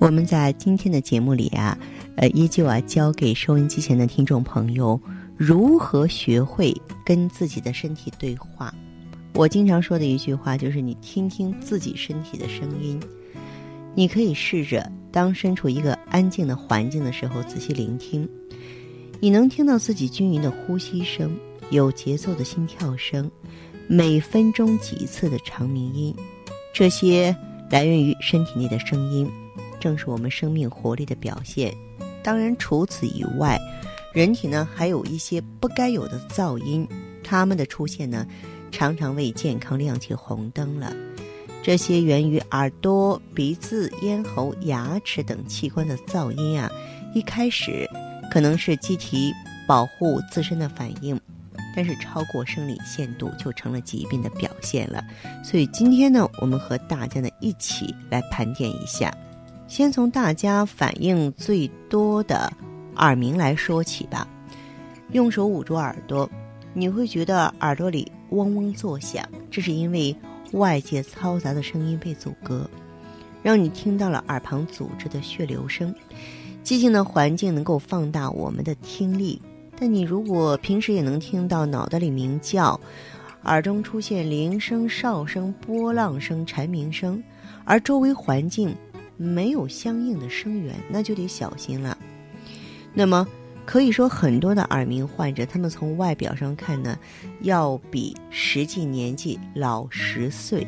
我们在今天的节目里啊，呃，依旧啊，教给收音机前的听众朋友如何学会跟自己的身体对话。我经常说的一句话就是：你听听自己身体的声音。你可以试着当身处一个安静的环境的时候，仔细聆听。你能听到自己均匀的呼吸声，有节奏的心跳声，每分钟几次的长鸣音，这些来源于身体内的声音。正是我们生命活力的表现。当然，除此以外，人体呢还有一些不该有的噪音，它们的出现呢，常常为健康亮起红灯了。这些源于耳朵、鼻子、咽喉、牙齿等器官的噪音啊，一开始可能是机体保护自身的反应，但是超过生理限度就成了疾病的表现了。所以今天呢，我们和大家呢一起来盘点一下。先从大家反应最多的耳鸣来说起吧。用手捂住耳朵，你会觉得耳朵里嗡嗡作响，这是因为外界嘈杂的声音被阻隔，让你听到了耳旁组织的血流声。寂静的环境能够放大我们的听力，但你如果平时也能听到脑袋里鸣叫，耳中出现铃声、哨声、波浪声、蝉鸣声，而周围环境。没有相应的声源，那就得小心了。那么可以说，很多的耳鸣患者，他们从外表上看呢，要比实际年纪老十岁。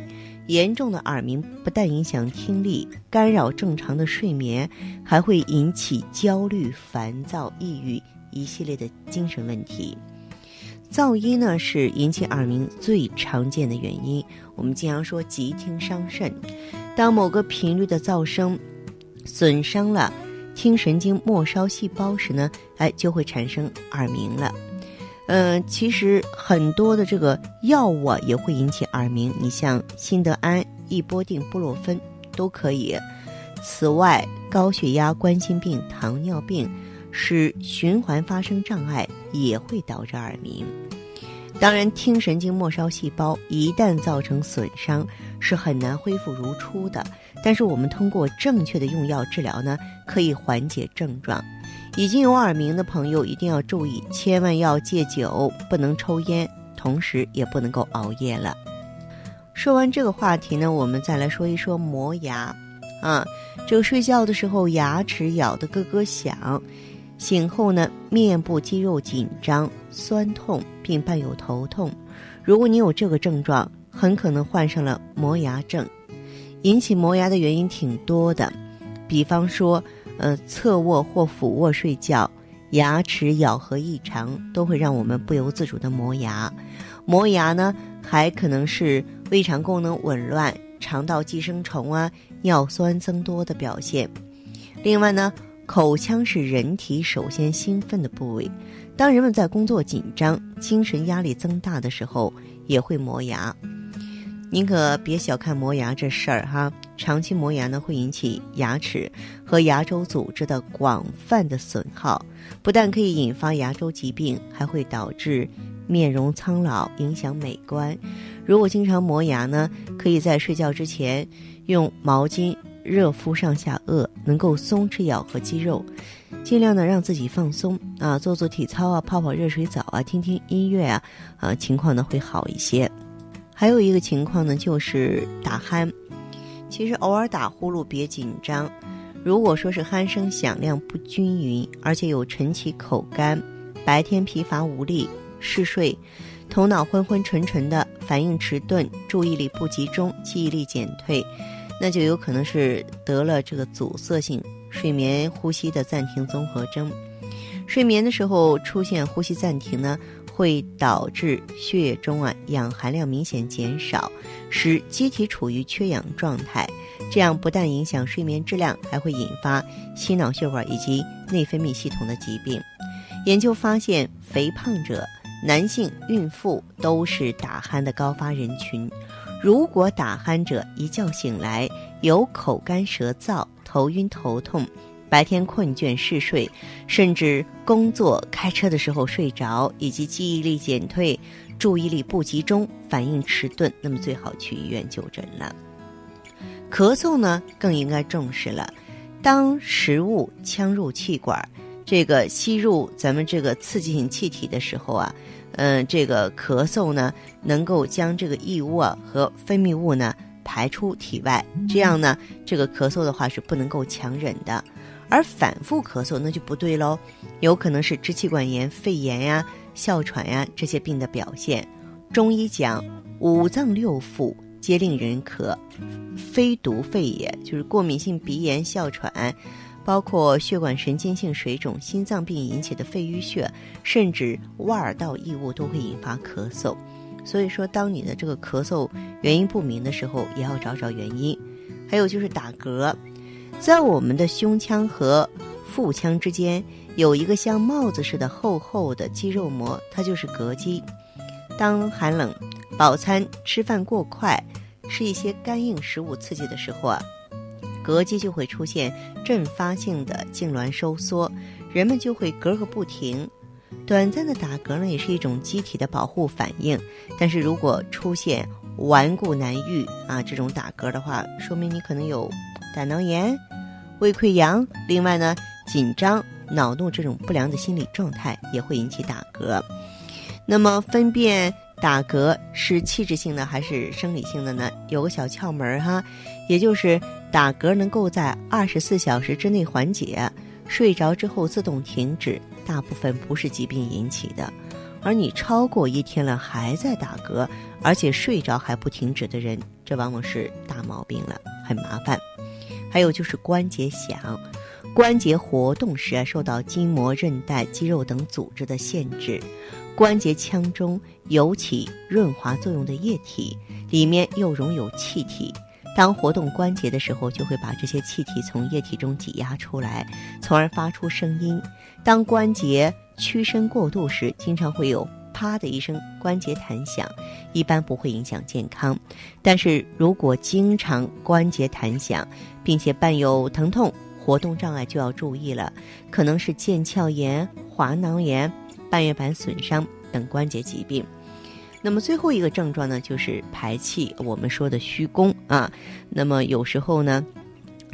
严重的耳鸣不但影响听力，干扰正常的睡眠，还会引起焦虑、烦躁、抑郁一系列的精神问题。噪音呢，是引起耳鸣最常见的原因。我们经常说，急听伤肾。当某个频率的噪声损伤了听神经末梢细胞时呢，哎，就会产生耳鸣了。嗯，其实很多的这个药物啊也会引起耳鸣，你像辛德安、异波定、布洛芬都可以。此外，高血压、冠心病、糖尿病使循环发生障碍，也会导致耳鸣。当然，听神经末梢细胞一旦造成损伤，是很难恢复如初的。但是，我们通过正确的用药治疗呢，可以缓解症状。已经有耳鸣的朋友一定要注意，千万要戒酒，不能抽烟，同时也不能够熬夜了。说完这个话题呢，我们再来说一说磨牙。啊，这个睡觉的时候牙齿咬得咯咯响。醒后呢，面部肌肉紧张、酸痛，并伴有头痛。如果你有这个症状，很可能患上了磨牙症。引起磨牙的原因挺多的，比方说，呃，侧卧或俯卧睡觉，牙齿咬合异常，都会让我们不由自主的磨牙。磨牙呢，还可能是胃肠功能紊乱、肠道寄生虫啊、尿酸增多的表现。另外呢。口腔是人体首先兴奋的部位，当人们在工作紧张、精神压力增大的时候，也会磨牙。您可别小看磨牙这事儿哈，长期磨牙呢会引起牙齿和牙周组织的广泛的损耗，不但可以引发牙周疾病，还会导致面容苍老，影响美观。如果经常磨牙呢，可以在睡觉之前用毛巾。热敷上下颚，能够松弛咬合肌肉，尽量的让自己放松啊，做做体操啊，泡泡热水澡啊，听听音乐啊，啊，情况呢会好一些。还有一个情况呢，就是打鼾。其实偶尔打呼噜别紧张，如果说是鼾声响亮不均匀，而且有晨起口干、白天疲乏无力、嗜睡，头脑昏昏沉沉的，反应迟钝，注意力不集中，记忆力减退，那就有可能是得了这个阻塞性睡眠呼吸的暂停综合征。睡眠的时候出现呼吸暂停呢，会导致血液中啊氧含量明显减少，使机体处于缺氧状态。这样不但影响睡眠质量，还会引发心脑血管以及内分泌系统的疾病。研究发现，肥胖者、男性、孕妇都是打鼾的高发人群。如果打鼾者一觉醒来有口干舌燥、头晕头痛。白天困倦嗜睡，甚至工作、开车的时候睡着，以及记忆力减退、注意力不集中、反应迟钝，那么最好去医院就诊了。咳嗽呢，更应该重视了。当食物呛入气管，这个吸入咱们这个刺激性气体的时候啊，嗯，这个咳嗽呢，能够将这个异物啊和分泌物呢排出体外，这样呢，这个咳嗽的话是不能够强忍的。而反复咳嗽那就不对喽，有可能是支气管炎、肺炎呀、哮喘呀这些病的表现。中医讲五脏六腑皆令人咳，非独肺也，就是过敏性鼻炎、哮喘，包括血管神经性水肿、心脏病引起的肺淤血，甚至外耳道异物都会引发咳嗽。所以说，当你的这个咳嗽原因不明的时候，也要找找原因。还有就是打嗝。在我们的胸腔和腹腔之间有一个像帽子似的厚厚的肌肉膜，它就是膈肌。当寒冷、饱餐、吃饭过快、吃一些干硬食物刺激的时候啊，膈肌就会出现阵发性的痉挛收缩，人们就会嗝个不停。短暂的打嗝呢，也是一种机体的保护反应。但是如果出现顽固难愈啊这种打嗝的话，说明你可能有胆囊炎。胃溃疡，另外呢，紧张、恼怒这种不良的心理状态也会引起打嗝。那么，分辨打嗝是器质性的还是生理性的呢？有个小窍门儿哈，也就是打嗝能够在二十四小时之内缓解，睡着之后自动停止，大部分不是疾病引起的。而你超过一天了还在打嗝，而且睡着还不停止的人，这往往是大毛病了，很麻烦。还有就是关节响，关节活动时啊受到筋膜、韧带、肌肉等组织的限制，关节腔中有起润滑作用的液体，里面又容有气体。当活动关节的时候，就会把这些气体从液体中挤压出来，从而发出声音。当关节屈伸过度时，经常会有。啪的一声，关节弹响，一般不会影响健康。但是如果经常关节弹响，并且伴有疼痛、活动障碍，就要注意了，可能是腱鞘炎、滑囊炎、半月板损伤等关节疾病。那么最后一个症状呢，就是排气，我们说的虚功啊。那么有时候呢，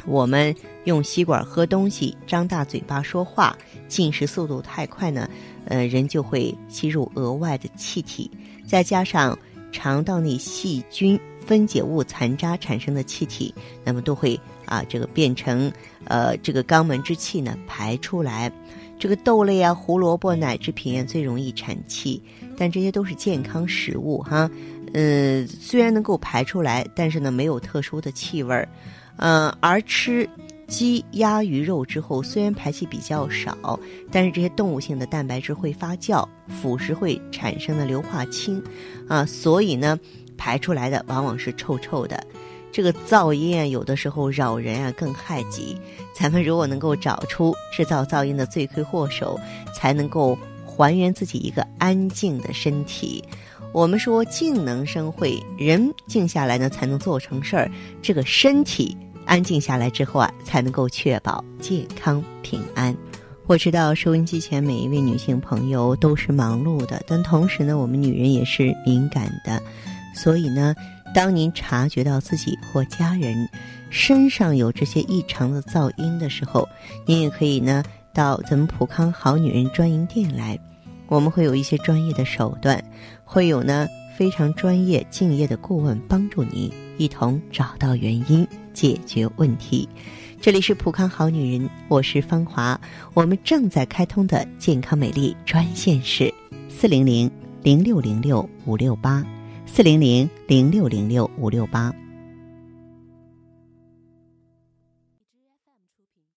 我们用吸管喝东西，张大嘴巴说话，进食速度太快呢。呃，人就会吸入额外的气体，再加上肠道内细菌分解物残渣产生的气体，那么都会啊，这个变成呃这个肛门之气呢排出来。这个豆类啊、胡萝卜、奶制品啊最容易产气，但这些都是健康食物哈。嗯，虽然能够排出来，但是呢没有特殊的气味儿。嗯，而吃。鸡、鸭、鱼肉之后，虽然排气比较少，但是这些动物性的蛋白质会发酵，腐蚀会产生的硫化氢，啊，所以呢，排出来的往往是臭臭的。这个噪音啊，有的时候扰人啊，更害己。咱们如果能够找出制造噪音的罪魁祸首，才能够还原自己一个安静的身体。我们说静能生慧，人静下来呢，才能做成事儿。这个身体。安静下来之后啊，才能够确保健康平安。我知道收音机前每一位女性朋友都是忙碌的，但同时呢，我们女人也是敏感的。所以呢，当您察觉到自己或家人身上有这些异常的噪音的时候您也可以呢到咱们普康好女人专营店来我们会有一些专业的手段会有呢非常专业敬业的顾问帮助您一同找到原因解决问题。这里是普康好女人我是芳华我们正在开通的健康美丽专线是四零零零六零六五六八。四零零零六零六五六八。